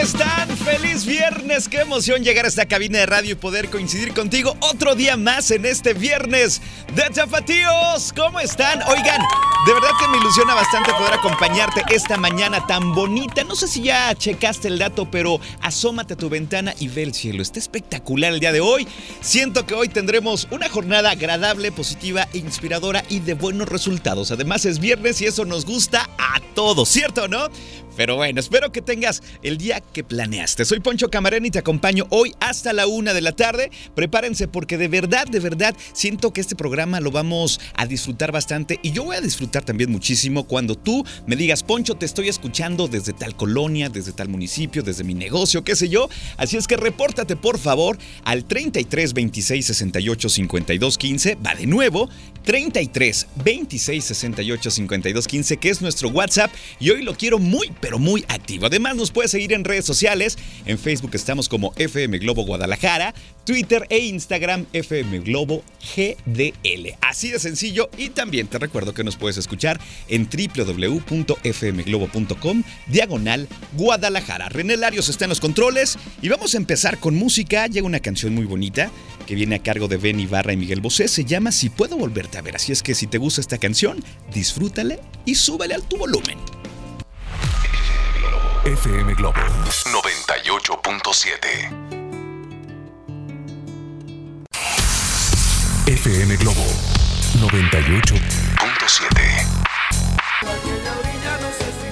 están? Feliz viernes, qué emoción llegar a esta cabina de radio y poder coincidir contigo otro día más en este viernes de Tapatíos. ¿Cómo están? Oigan, de verdad que me ilusiona bastante poder acompañarte esta mañana tan bonita. No sé si ya checaste el dato, pero asómate a tu ventana y ve el cielo. Está espectacular el día de hoy. Siento que hoy tendremos una jornada agradable, positiva, inspiradora y de buenos resultados. Además es viernes y eso nos gusta a todos, ¿cierto o no? Pero bueno, espero que tengas el día que planeaste. Soy Poncho Camarena y te acompaño hoy hasta la una de la tarde. Prepárense porque de verdad, de verdad, siento que este programa lo vamos a disfrutar bastante y yo voy a disfrutar también muchísimo cuando tú me digas, Poncho, te estoy escuchando desde tal colonia, desde tal municipio, desde mi negocio, qué sé yo. Así es que repórtate por favor al 33 26 68 52 15. Va de nuevo, 33 26 68 52 15, que es nuestro WhatsApp y hoy lo quiero muy, pero muy activo. Además, nos puedes seguir en redes sociales. En Facebook estamos como FM Globo Guadalajara, Twitter e Instagram FM Globo GDL. Así de sencillo. Y también te recuerdo que nos puedes escuchar en www.fmglobo.com, diagonal Guadalajara. René Larios está en los controles y vamos a empezar con música. Llega una canción muy bonita que viene a cargo de Ben Ibarra y Miguel Bosé. Se llama Si puedo volverte a ver. Así es que si te gusta esta canción, disfrútale y súbele al tu volumen. FM Globo 98.7. FM Globo 98.7.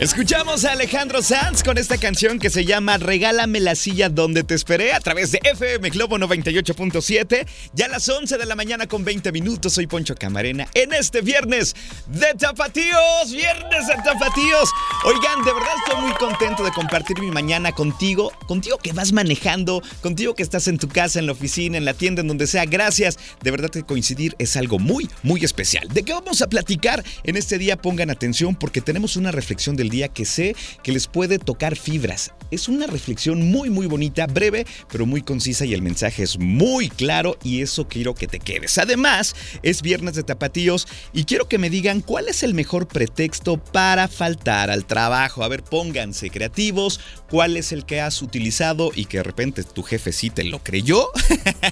Escuchamos a Alejandro Sanz con esta canción que se llama Regálame la silla donde te esperé a través de FM Globo 98.7. Ya a las 11 de la mañana con 20 minutos. Soy Poncho Camarena en este viernes de Tapatíos. Viernes de Tapatíos. Oigan, de verdad estoy muy contento de compartir mi mañana contigo. Contigo que vas manejando, contigo que estás en tu casa, en la oficina, en la tienda, en donde sea. Gracias. De verdad que coincidir es algo muy, muy especial. ¿De qué vamos a platicar en este día? Pongan atención porque tenemos una reflexión del día que sé que les puede tocar fibras. Es una reflexión muy muy bonita, breve, pero muy concisa y el mensaje es muy claro y eso quiero que te quedes. Además, es viernes de tapatíos y quiero que me digan cuál es el mejor pretexto para faltar al trabajo. A ver, pónganse creativos, cuál es el que has utilizado y que de repente tu jefe sí te lo creyó.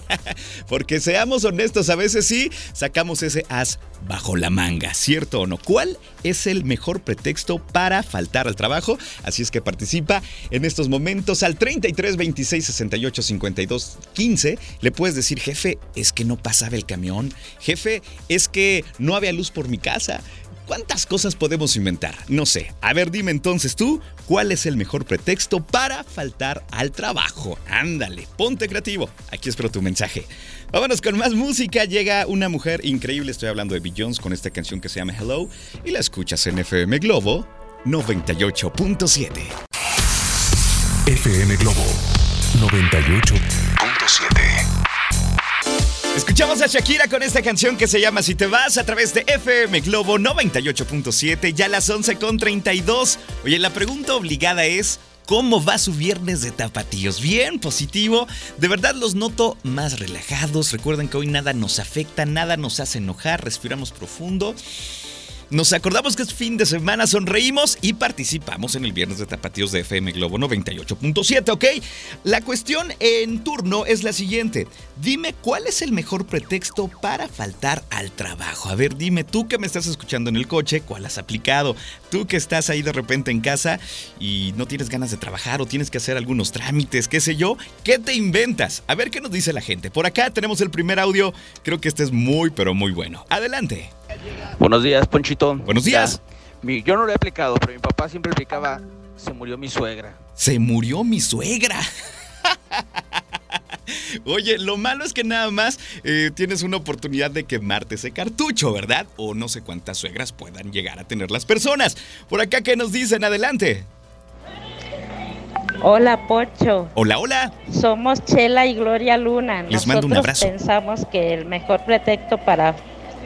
Porque seamos honestos, a veces sí sacamos ese as bajo la manga, ¿cierto o no? ¿Cuál es el mejor pretexto para faltar al trabajo? Así es que participa en estos momentos al 33 26 68 52 15. Le puedes decir, jefe, es que no pasaba el camión. Jefe, es que no había luz por mi casa. ¿Cuántas cosas podemos inventar? No sé. A ver, dime entonces tú, ¿cuál es el mejor pretexto para faltar al trabajo? Ándale, ponte creativo. Aquí espero tu mensaje. Vámonos con más música. Llega una mujer increíble. Estoy hablando de Beyoncé con esta canción que se llama Hello y la escuchas en FM Globo 98.7. FM Globo 98.7. Escuchamos a Shakira con esta canción que se llama Si te vas a través de FM Globo 98.7, ya a las 11.32. Oye, la pregunta obligada es, ¿Cómo va su viernes de tapatíos? Bien, positivo. De verdad los noto más relajados. Recuerden que hoy nada nos afecta, nada nos hace enojar. Respiramos profundo. Nos acordamos que es fin de semana, sonreímos y participamos en el viernes de Tapatíos de FM Globo 98.7, ¿ok? La cuestión en turno es la siguiente. Dime cuál es el mejor pretexto para faltar al trabajo. A ver, dime tú que me estás escuchando en el coche, ¿cuál has aplicado? Tú que estás ahí de repente en casa y no tienes ganas de trabajar o tienes que hacer algunos trámites, qué sé yo, ¿qué te inventas? A ver qué nos dice la gente. Por acá tenemos el primer audio, creo que este es muy, pero muy bueno. Adelante. Buenos días, Ponchito. Buenos días. Mi- yo no lo he aplicado, pero mi papá siempre aplicaba, se murió mi suegra. Se murió mi suegra. Oye, lo malo es que nada más eh, tienes una oportunidad de quemarte ese cartucho, ¿verdad? O no sé cuántas suegras puedan llegar a tener las personas. Por acá, ¿qué nos dicen? Adelante. Hola Pocho, Hola, hola. somos Chela y Gloria Luna. Les mando un Nosotros abrazo. pensamos que el mejor pretexto para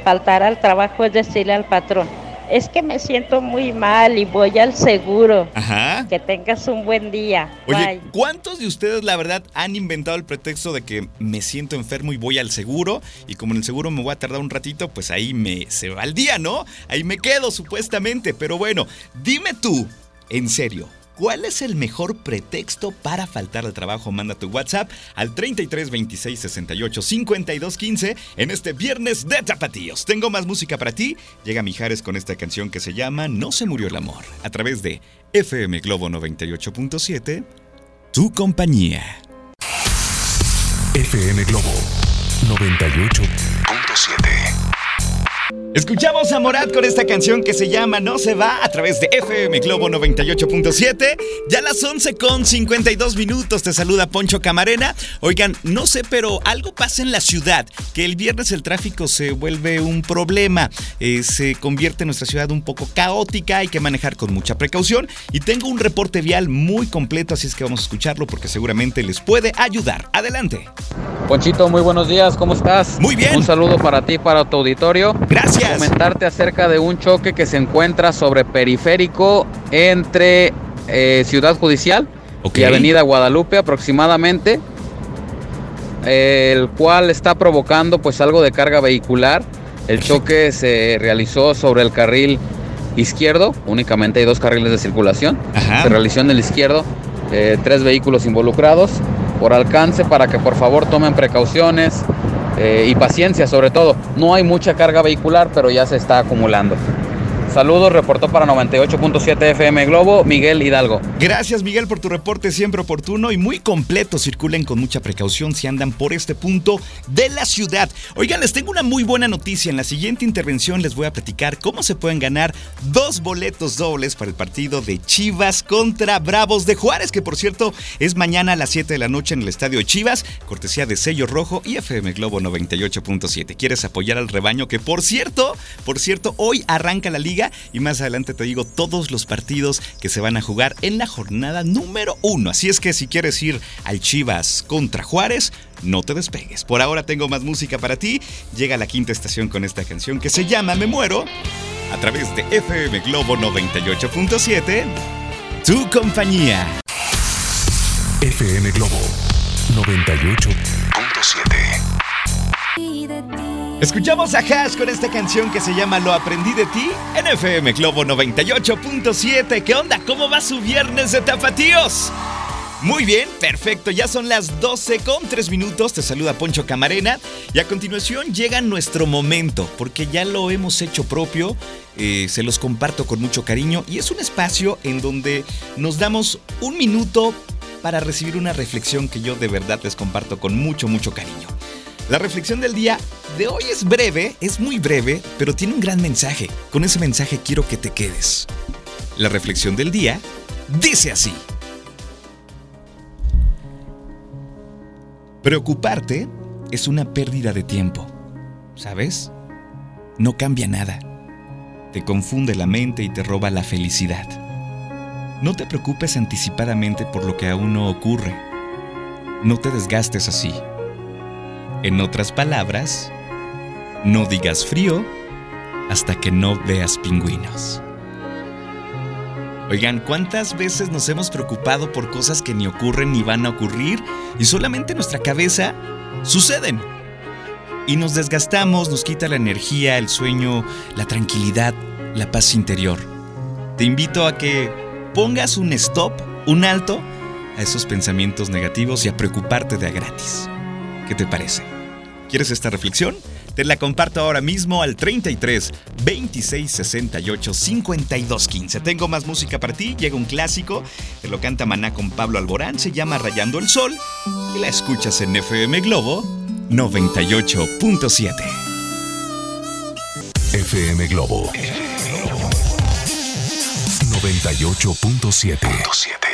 faltar al trabajo es decirle al patrón, es que me siento muy mal y voy al seguro. Ajá. Que tengas un buen día. Oye, Bye. ¿cuántos de ustedes la verdad han inventado el pretexto de que me siento enfermo y voy al seguro? Y como en el seguro me voy a tardar un ratito, pues ahí me se va el día, ¿no? Ahí me quedo supuestamente. Pero bueno, dime tú, en serio. ¿Cuál es el mejor pretexto para faltar al trabajo? Manda tu WhatsApp al 33 26 68 52 15 en este viernes de Tapatíos. Tengo más música para ti. Llega Mijares con esta canción que se llama No se murió el amor a través de FM Globo 98.7 tu compañía. FM Globo 98.7. Escuchamos a Morat con esta canción que se llama No se va a través de FM Globo 98.7. Ya las 11 con 52 minutos. Te saluda Poncho Camarena. Oigan, no sé, pero algo pasa en la ciudad. Que el viernes el tráfico se vuelve un problema. Eh, se convierte nuestra ciudad un poco caótica. Hay que manejar con mucha precaución. Y tengo un reporte vial muy completo, así es que vamos a escucharlo porque seguramente les puede ayudar. Adelante. Ponchito, muy buenos días, ¿cómo estás? Muy bien. Un saludo para ti, para tu auditorio. Gracias. Comentarte acerca de un choque que se encuentra sobre periférico entre eh, Ciudad Judicial y Avenida Guadalupe aproximadamente, el cual está provocando pues algo de carga vehicular. El choque se realizó sobre el carril izquierdo, únicamente hay dos carriles de circulación. Ajá. Se realizó en el izquierdo, eh, tres vehículos involucrados. Por alcance, para que por favor tomen precauciones eh, y paciencia sobre todo. No hay mucha carga vehicular, pero ya se está acumulando. Saludos, reportó para 98.7 FM Globo, Miguel Hidalgo. Gracias Miguel por tu reporte siempre oportuno y muy completo. Circulen con mucha precaución si andan por este punto de la ciudad. Oigan, les tengo una muy buena noticia. En la siguiente intervención les voy a platicar cómo se pueden ganar dos boletos dobles para el partido de Chivas contra Bravos de Juárez, que por cierto es mañana a las 7 de la noche en el estadio Chivas, cortesía de Sello Rojo y FM Globo 98.7. ¿Quieres apoyar al rebaño? Que por cierto, por cierto, hoy arranca la liga y más adelante te digo todos los partidos que se van a jugar en la jornada número uno. Así es que si quieres ir al Chivas contra Juárez, no te despegues. Por ahora tengo más música para ti. Llega la quinta estación con esta canción que se llama Me Muero a través de FM Globo 98.7. Tu compañía. FM Globo 98.7. Escuchamos a Hash con esta canción que se llama Lo aprendí de ti en FM Globo 98.7. ¿Qué onda? ¿Cómo va su viernes de tapatíos? Muy bien, perfecto. Ya son las 12 con 3 minutos. Te saluda Poncho Camarena. Y a continuación llega nuestro momento, porque ya lo hemos hecho propio. eh, se los comparto con mucho cariño. Y es un espacio en donde nos damos un minuto para recibir una reflexión que yo de verdad les comparto con mucho, mucho cariño. La reflexión del día de hoy es breve, es muy breve, pero tiene un gran mensaje. Con ese mensaje quiero que te quedes. La reflexión del día dice así. Preocuparte es una pérdida de tiempo, ¿sabes? No cambia nada. Te confunde la mente y te roba la felicidad. No te preocupes anticipadamente por lo que aún no ocurre. No te desgastes así. En otras palabras, no digas frío hasta que no veas pingüinos. Oigan, ¿cuántas veces nos hemos preocupado por cosas que ni ocurren ni van a ocurrir y solamente en nuestra cabeza suceden? Y nos desgastamos, nos quita la energía, el sueño, la tranquilidad. la paz interior. Te invito a que pongas un stop, un alto a esos pensamientos negativos y a preocuparte de a gratis. ¿Qué te parece? ¿Quieres esta reflexión? Te la comparto ahora mismo al 33 26 68 52 15. Tengo más música para ti, llega un clásico, que lo canta Maná con Pablo Alborán, se llama Rayando el Sol y la escuchas en FM Globo 98.7. FM Globo 98.7.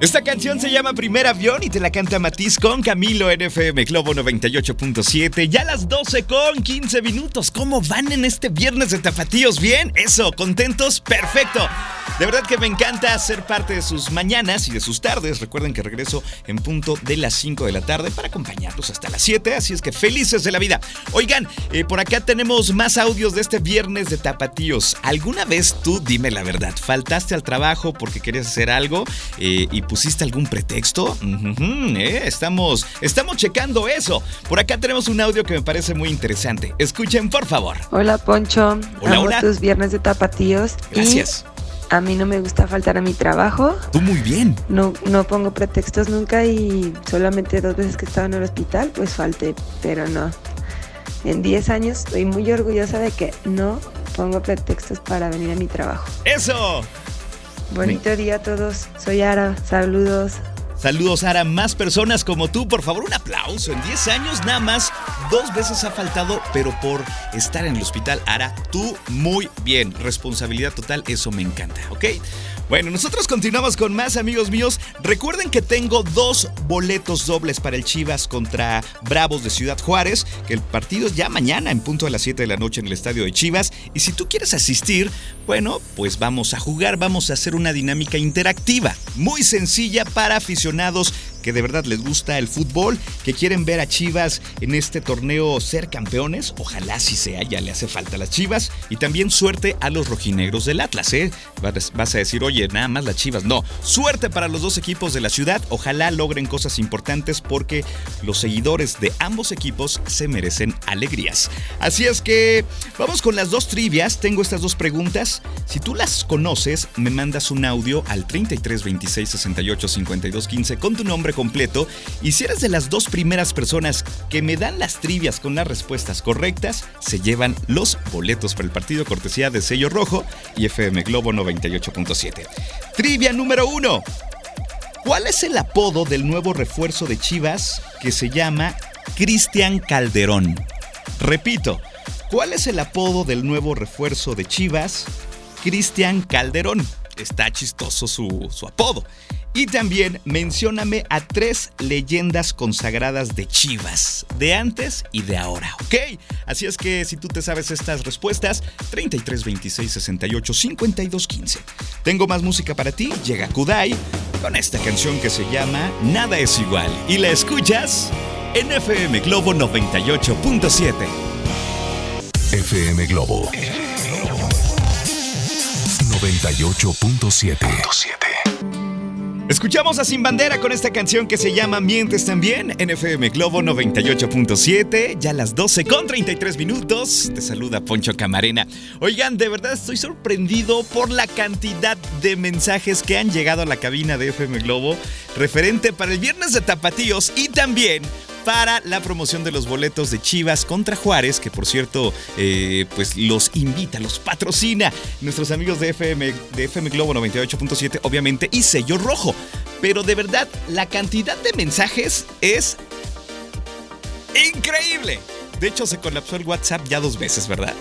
Esta canción se llama Primer Avión y te la canta Matiz con Camilo en FM Globo 98.7. Ya las 12 con 15 minutos. ¿Cómo van en este viernes de tapatíos? ¿Bien? Eso, ¿contentos? Perfecto. De verdad que me encanta ser parte de sus mañanas y de sus tardes. Recuerden que regreso en punto de las 5 de la tarde para acompañarlos hasta las 7. Así es que felices de la vida. Oigan, eh, por acá tenemos más audios de este viernes de tapatíos. ¿Alguna vez tú, dime la verdad, faltaste al trabajo porque querías hacer algo eh, y pusiste algún pretexto? Eh, estamos, estamos checando eso. Por acá tenemos un audio que me parece muy interesante. Escuchen, por favor. Hola Poncho, Hola, amo hola. tus viernes de tapatíos Gracias. y a mí no me gusta faltar a mi trabajo. Tú muy bien. No, no pongo pretextos nunca y solamente dos veces que estaba en el hospital pues falté, pero no. En 10 años estoy muy orgullosa de que no pongo pretextos para venir a mi trabajo. Eso. Bonito día a todos, soy Ara, saludos. Saludos, Ara. Más personas como tú, por favor, un aplauso. En 10 años nada más, dos veces ha faltado, pero por estar en el hospital, Ara, tú muy bien. Responsabilidad total, eso me encanta, ¿ok? Bueno, nosotros continuamos con más amigos míos. Recuerden que tengo dos boletos dobles para el Chivas contra Bravos de Ciudad Juárez, el partido es ya mañana en punto de las 7 de la noche en el estadio de Chivas. Y si tú quieres asistir, bueno, pues vamos a jugar, vamos a hacer una dinámica interactiva, muy sencilla para aficionados aficionados que de verdad les gusta el fútbol, que quieren ver a Chivas en este torneo ser campeones. Ojalá si sea, ya le hace falta a las Chivas. Y también suerte a los rojinegros del Atlas, ¿eh? Vas a decir, oye, nada más las Chivas. No, suerte para los dos equipos de la ciudad. Ojalá logren cosas importantes porque los seguidores de ambos equipos se merecen alegrías. Así es que vamos con las dos trivias. Tengo estas dos preguntas. Si tú las conoces, me mandas un audio al 33 26 68 52 15 con tu nombre completo. Y si eres de las dos primeras personas que me dan las trivias con las respuestas correctas, se llevan los boletos para el partido cortesía de sello rojo y FM Globo 98.7. Trivia número uno. ¿Cuál es el apodo del nuevo refuerzo de Chivas que se llama Cristian Calderón? Repito, ¿cuál es el apodo del nuevo refuerzo de Chivas? Cristian Calderón. Está chistoso su, apodo. Y también mencióname a tres leyendas consagradas de Chivas, de antes y de ahora, ¿ok? Así es que si tú te sabes estas respuestas, 33 26 68 52 15. Tengo más música para ti, llega Kudai con esta canción que se llama Nada es igual y la escuchas en FM Globo 98.7. FM Globo 98.7. Escuchamos a Sin Bandera con esta canción que se llama Mientes también en FM Globo 98.7, ya las 12 con 33 minutos. Te saluda Poncho Camarena. Oigan, de verdad estoy sorprendido por la cantidad de mensajes que han llegado a la cabina de FM Globo referente para el viernes de Tapatíos y también para la promoción de los boletos de Chivas contra Juárez, que por cierto, eh, pues los invita, los patrocina nuestros amigos de FM, de FM Globo 98.7, obviamente, y sello rojo. Pero de verdad, la cantidad de mensajes es increíble. De hecho, se colapsó el WhatsApp ya dos veces, ¿verdad?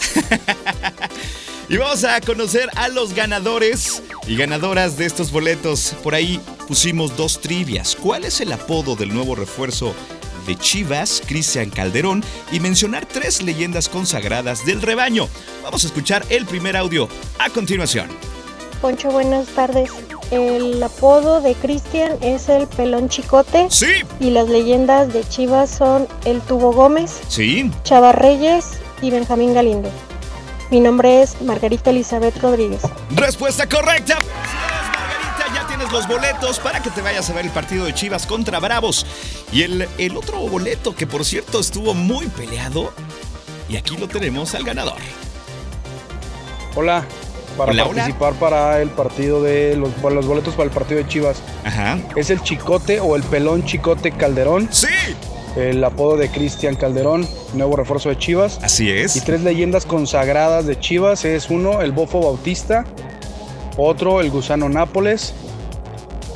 y vamos a conocer a los ganadores y ganadoras de estos boletos. Por ahí pusimos dos trivias. ¿Cuál es el apodo del nuevo refuerzo de Chivas, Cristian Calderón, y mencionar tres leyendas consagradas del rebaño? Vamos a escuchar el primer audio a continuación. Poncho, buenas tardes. El apodo de Cristian es el Pelón Chicote Sí, y las leyendas de Chivas son el Tubo Gómez, sí, Chava Reyes y Benjamín Galindo. Mi nombre es Margarita Elizabeth Rodríguez. Respuesta correcta. Tienes los boletos para que te vayas a ver el partido de Chivas contra Bravos. Y el, el otro boleto, que por cierto estuvo muy peleado. Y aquí lo tenemos al ganador. Hola, para Hola, hola. participar para el partido de los, para los boletos para el partido de Chivas. Ajá. ¿Es el Chicote o el Pelón Chicote Calderón? Sí. El apodo de Cristian Calderón, nuevo refuerzo de Chivas. Así es. Y tres leyendas consagradas de Chivas es uno, el Bofo Bautista, otro, el Gusano Nápoles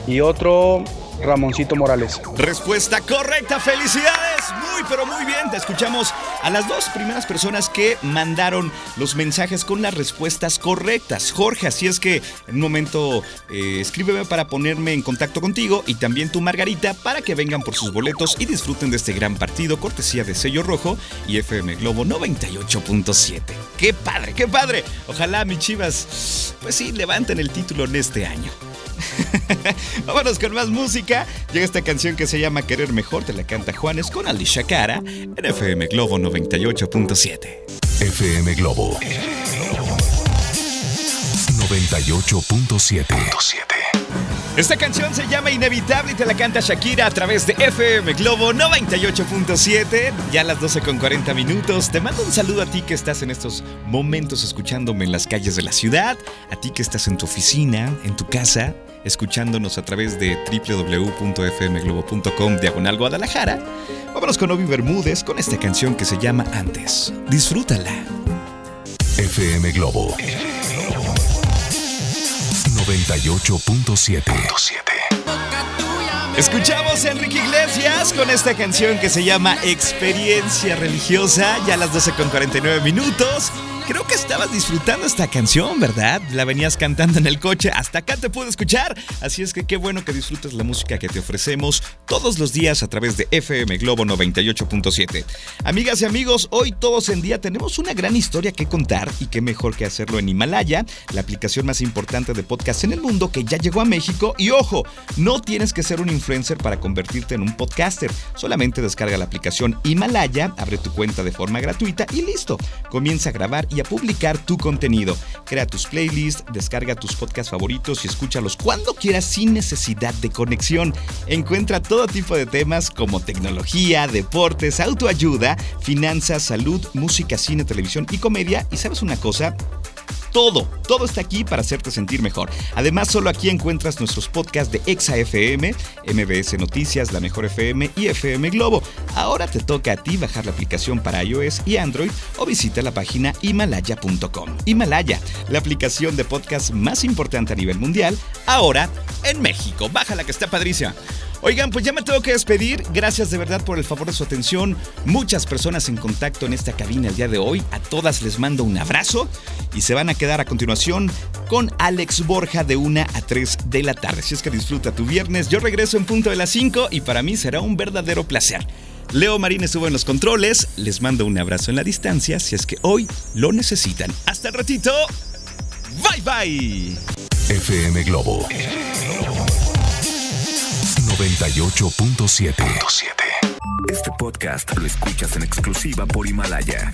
y otro, Ramoncito Morales. Respuesta correcta, felicidades. Muy, pero muy bien. Te escuchamos a las dos primeras personas que mandaron los mensajes con las respuestas correctas. Jorge, así es que en un momento eh, escríbeme para ponerme en contacto contigo y también tú, Margarita, para que vengan por sus boletos y disfruten de este gran partido, cortesía de Sello Rojo y FM Globo 98.7. ¡Qué padre, qué padre! Ojalá, mi chivas, pues sí, levanten el título en este año. Vámonos con más música. Llega esta canción que se llama Querer Mejor, te la canta Juanes con Alicia Cara en FM Globo 98.7. FM Globo 98.7. Esta canción se llama Inevitable y te la canta Shakira a través de FM Globo 98.7. Ya a las 12 con 40 minutos. Te mando un saludo a ti que estás en estos momentos escuchándome en las calles de la ciudad, a ti que estás en tu oficina, en tu casa, escuchándonos a través de www.fmglobo.com diagonal Guadalajara. Vámonos con Obi Bermúdez con esta canción que se llama Antes. Disfrútala. FM Globo 98.7. Escuchamos a Enrique Iglesias con esta canción que se llama Experiencia Religiosa, ya a las 12 con 49 minutos. Creo que estabas disfrutando esta canción, ¿verdad? La venías cantando en el coche, hasta acá te puedo escuchar. Así es que qué bueno que disfrutes la música que te ofrecemos todos los días a través de FM Globo 98.7. Amigas y amigos, hoy todos en día tenemos una gran historia que contar y qué mejor que hacerlo en Himalaya, la aplicación más importante de podcast en el mundo que ya llegó a México. Y ojo, no tienes que ser un influencer para convertirte en un podcaster. Solamente descarga la aplicación Himalaya, abre tu cuenta de forma gratuita y listo. Comienza a grabar y a publicar tu contenido. Crea tus playlists, descarga tus podcasts favoritos y escúchalos cuando quieras sin necesidad de conexión. Encuentra todo tipo de temas como tecnología, deportes, autoayuda, finanzas, salud, música, cine, televisión y comedia. ¿Y sabes una cosa? Todo, todo está aquí para hacerte sentir mejor. Además, solo aquí encuentras nuestros podcasts de Exa FM, MBS Noticias, La Mejor FM y FM Globo. Ahora te toca a ti bajar la aplicación para iOS y Android o visita la página himalaya.com. Himalaya, la aplicación de podcast más importante a nivel mundial, ahora en México. Bájala que está padrísima. Oigan, pues ya me tengo que despedir. Gracias de verdad por el favor de su atención. Muchas personas en contacto en esta cabina el día de hoy. A todas les mando un abrazo y se van a quedar a continuación con Alex Borja de 1 a 3 de la tarde. Si es que disfruta tu viernes, yo regreso en punto de las 5 y para mí será un verdadero placer. Leo Marín estuvo en los controles. Les mando un abrazo en la distancia si es que hoy lo necesitan. Hasta el ratito. Bye bye. FM Globo 98.7. Este podcast lo escuchas en exclusiva por Himalaya.